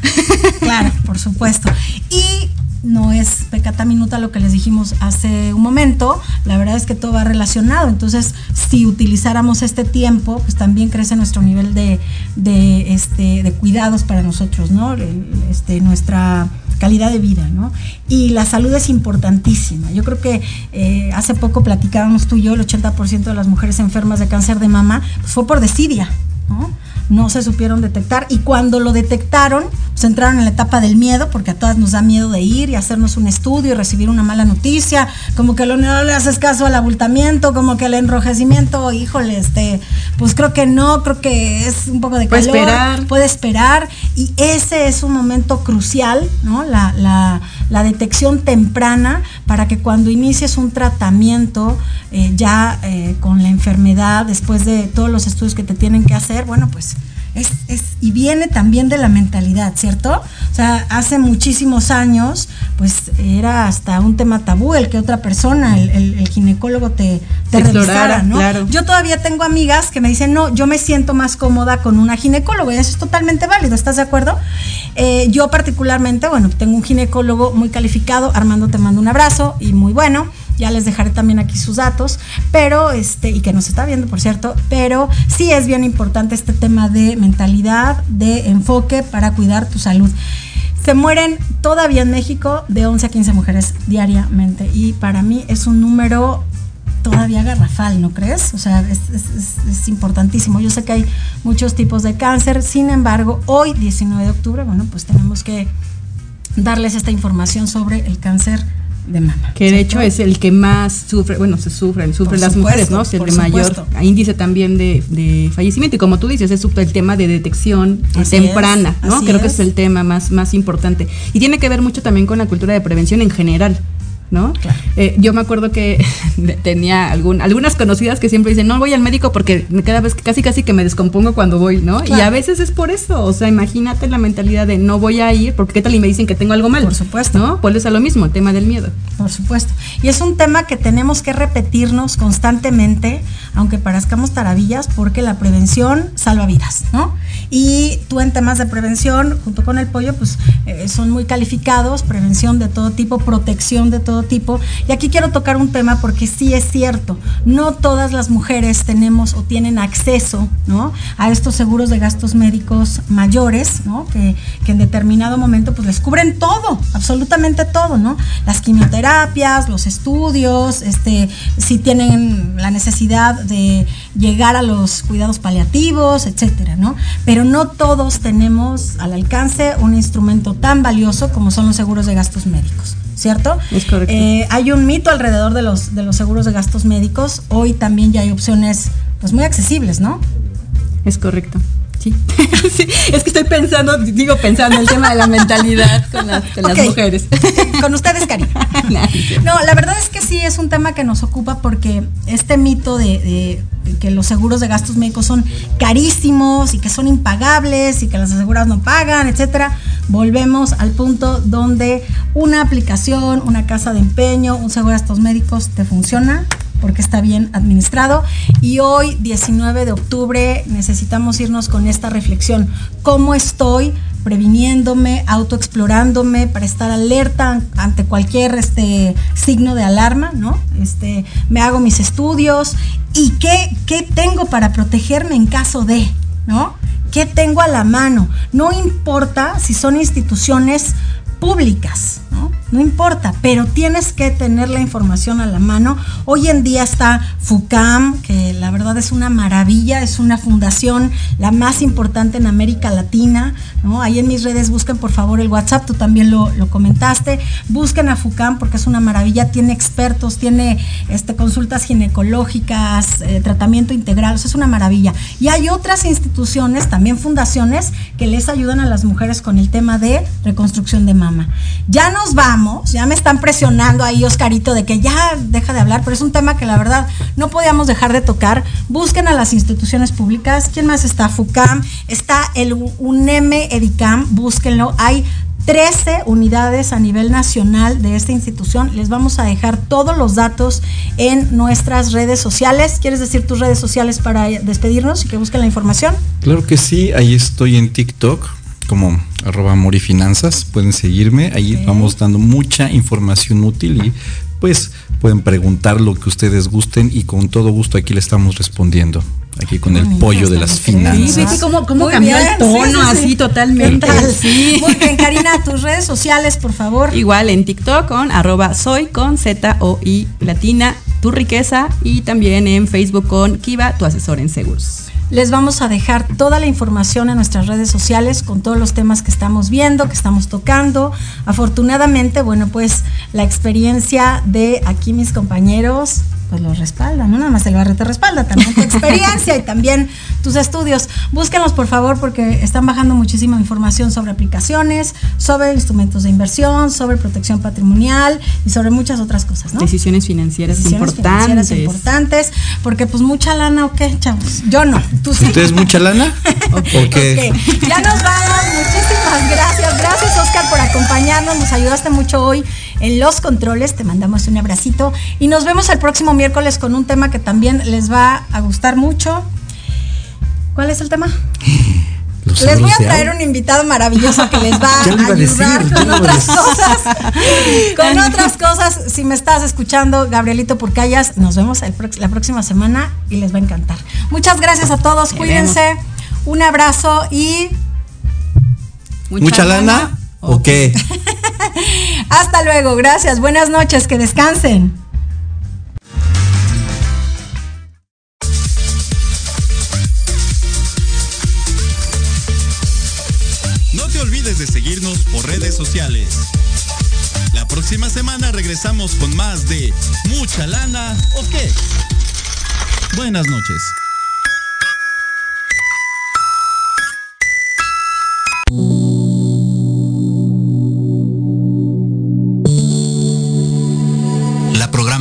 Claro, por supuesto. Y no es pecata minuta lo que les dijimos hace un momento, la verdad es que todo va relacionado, entonces si utilizáramos este tiempo, pues también crece nuestro nivel de, de, este, de cuidados para nosotros, ¿no? Este, nuestra calidad de vida, ¿no? Y la salud es importantísima. Yo creo que eh, hace poco platicábamos tú y yo, el 80% de las mujeres enfermas de cáncer de mama pues fue por desidia, ¿no? No se supieron detectar y cuando lo detectaron, pues entraron en la etapa del miedo, porque a todas nos da miedo de ir y hacernos un estudio y recibir una mala noticia, como que lo- no le haces caso al abultamiento, como que el enrojecimiento, híjole, este, pues creo que no, creo que es un poco de Puede calor, esperar. puede esperar y ese es un momento crucial, ¿no? La, la- la detección temprana para que cuando inicies un tratamiento eh, ya eh, con la enfermedad, después de todos los estudios que te tienen que hacer, bueno, pues es, es, y viene también de la mentalidad, ¿cierto? O sea, hace muchísimos años, pues era hasta un tema tabú el que otra persona, el, el- el ginecólogo te, te Explorara, revisara, ¿no? claro. Yo todavía tengo amigas que me dicen, no, yo me siento más cómoda con una ginecóloga, y eso es totalmente válido, ¿estás de acuerdo? Eh, yo particularmente, bueno, tengo un ginecólogo muy calificado, Armando te mando un abrazo y muy bueno, ya les dejaré también aquí sus datos, pero este, y que nos está viendo, por cierto, pero sí es bien importante este tema de mentalidad, de enfoque para cuidar tu salud. Se mueren todavía en México de 11 a 15 mujeres diariamente y para mí es un número todavía garrafal, ¿no crees? O sea, es, es- importantísimo. Yo sé que hay muchos tipos de cáncer, sin embargo, hoy, 19 de octubre, bueno, pues tenemos que darles esta información sobre el cáncer de mama. Que de hecho es el que más sufre, bueno, se sufren, sufren las supuesto, mujeres, ¿no? Es el de mayor índice también de, de fallecimiento. Y como tú dices, es el tema de detección Así temprana, es, ¿no? Creo que es el tema más, más importante. Y tiene que ver mucho también con la cultura de prevención en general. ¿No? Eh, yo me acuerdo que [LAUGHS] tenía algún, algunas conocidas que siempre dicen, no voy al médico porque cada vez casi casi que me descompongo cuando voy, ¿no? Y Claro. a veces es por eso, o sea, imagínate la mentalidad de no voy a ir porque qué tal y me dicen que tengo algo mal. Por supuesto. ¿No? Vuelves a lo mismo, el tema del miedo. Por supuesto. Y es un tema que tenemos que repetirnos constantemente, aunque parezcamos taravillas, porque la prevención salva vidas, ¿no? Y tú en temas de prevención, junto con el pollo, pues eh, son muy calificados, prevención de todo tipo, protección de todo tipo. Y aquí quiero tocar un tema porque sí es cierto, no todas las mujeres tenemos o tienen acceso, ¿no? A estos seguros de gastos médicos mayores, ¿no? Que, que en determinado momento pues les cubren todo, absolutamente todo, ¿no? Las quimioterapias, los estudios, este, si tienen la necesidad de llegar a los cuidados paliativos, etcétera, ¿no? Pero no todos tenemos al alcance un instrumento tan valioso como son los seguros de gastos médicos. ¿Cierto? Es correcto. Eh, hay un mito alrededor de los, de los seguros de gastos médicos. Hoy también ya hay opciones pues muy accesibles, ¿no? Es correcto. Sí. [LAUGHS] Sí, Es que estoy pensando, digo pensando en el tema de la mentalidad con las, con las Ok. mujeres. [LAUGHS] Con ustedes, Cari. No, la verdad es que sí es un tema que nos ocupa porque este mito de, de que los seguros de gastos médicos son carísimos y que son impagables y que las aseguradas no pagan, etcétera, volvemos al punto donde una aplicación, una casa de empeño, un seguro de gastos médicos te funciona porque está bien administrado. Y hoy, 19 de octubre, necesitamos irnos con esta reflexión. ¿Cómo estoy previniéndome, autoexplorándome para estar alerta ante cualquier este, signo de alarma? ¿no? Este, me hago mis estudios y qué, qué tengo para protegerme en caso de, ¿no? ¿Qué tengo a la mano? No importa si son instituciones públicas, ¿no? Importa, pero tienes que tener la información a la mano. Hoy en día está FUCAM, que la verdad es una maravilla, es una fundación la más importante en América Latina, ¿no? Ahí en mis redes busquen por favor el WhatsApp, tú también lo, lo comentaste, busquen a FUCAM porque es una maravilla, tiene expertos, tiene este, consultas ginecológicas, eh, tratamiento integral, es una maravilla. Y hay otras instituciones, también fundaciones, que les ayudan a las mujeres con el tema de reconstrucción de mama. Ya nos vamos, ya me están presionando ahí, Oscarito, de que ya deja de hablar, pero es un tema que la verdad no podíamos dejar de tocar. Busquen a las instituciones públicas. ¿Quién más está? FUCAM, está el UNEM EDICAM, búsquenlo. Hay 13 unidades a nivel nacional de esta institución. Les vamos a dejar todos los datos en nuestras redes sociales. ¿Quieres decir tus redes sociales para despedirnos y que busquen la información? Claro que sí, ahí estoy en TikTok como arroba morifinanzas, pueden seguirme, ahí vamos dando mucha información útil y pues pueden preguntar lo que ustedes gusten y con todo gusto aquí le estamos respondiendo, aquí con el Bonito, pollo de las. Sí, finanzas. sí, cómo, cómo cambió bien, el tono sí, sí, sí. así totalmente. Sí. Muy bien, Karina, tus redes sociales, por favor. Igual en TikTok con arroba soy con Z O I latina tu riqueza y también en Facebook con Kiva, tu asesor en seguros. Les vamos a dejar toda la información en nuestras redes sociales con todos los temas que estamos viendo, que estamos tocando. Afortunadamente, bueno, pues la experiencia de aquí mis compañeros pues lo respalda, no nada más el barrio te respalda, también tu [LAUGHS] experiencia y también tus estudios. Búsquenlos por favor porque están bajando muchísima información sobre aplicaciones, sobre instrumentos de inversión, sobre protección patrimonial y sobre muchas otras cosas, ¿no? Decisiones financieras Decisiones importantes. financieras importantes, porque pues mucha lana o qué, chavos. Yo no, tú sí. ¿Ustedes mucha lana? [LAUGHS] ¿O qué? Ok, Ya nos vamos. Muchísimas gracias. Gracias, Oscar, por acompañarnos. Nos ayudaste mucho hoy en los controles. Te mandamos un abracito. Y nos vemos el próximo miércoles con un tema que también les va a gustar mucho. ¿Cuál es el tema? [LAUGHS] Los Les voy a traer un invitado maravilloso que les va [LAUGHS] a decir, ayudar con otras cosas. [LAUGHS] Con otras cosas. Si me estás escuchando, Gabrielito Purcayas, nos vemos el la próxima semana y les va a encantar. Muchas gracias a todos. Cuídense. Un abrazo y ¿Mucha lana? ¿O qué? Hasta luego. Gracias. Buenas noches. Que descansen. No te olvides de seguirnos por redes sociales. La próxima semana regresamos con más de Mucha lana o qué. Buenas noches.